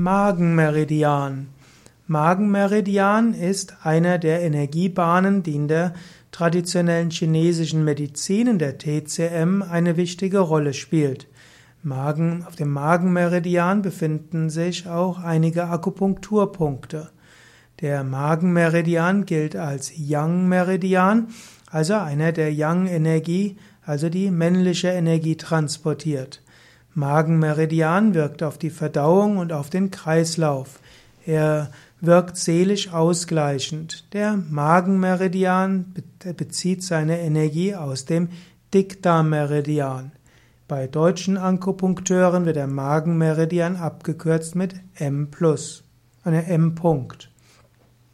Magenmeridian. Magenmeridian ist einer der Energiebahnen, die in der traditionellen chinesischen Medizin, in der TCM, eine wichtige Rolle spielt. Magen, auf dem Magenmeridian befinden sich auch einige Akupunkturpunkte. Der Magenmeridian gilt als Yang-Meridian, also einer der Yang-Energie, also die männliche Energie transportiert. Magenmeridian wirkt auf die Verdauung und auf den Kreislauf. Er wirkt seelisch ausgleichend. Der Magenmeridian bezieht seine Energie aus dem Dickdarmmeridian. Bei deutschen Akupunkteuren wird der Magenmeridian abgekürzt mit M+, eine M. -Punkt.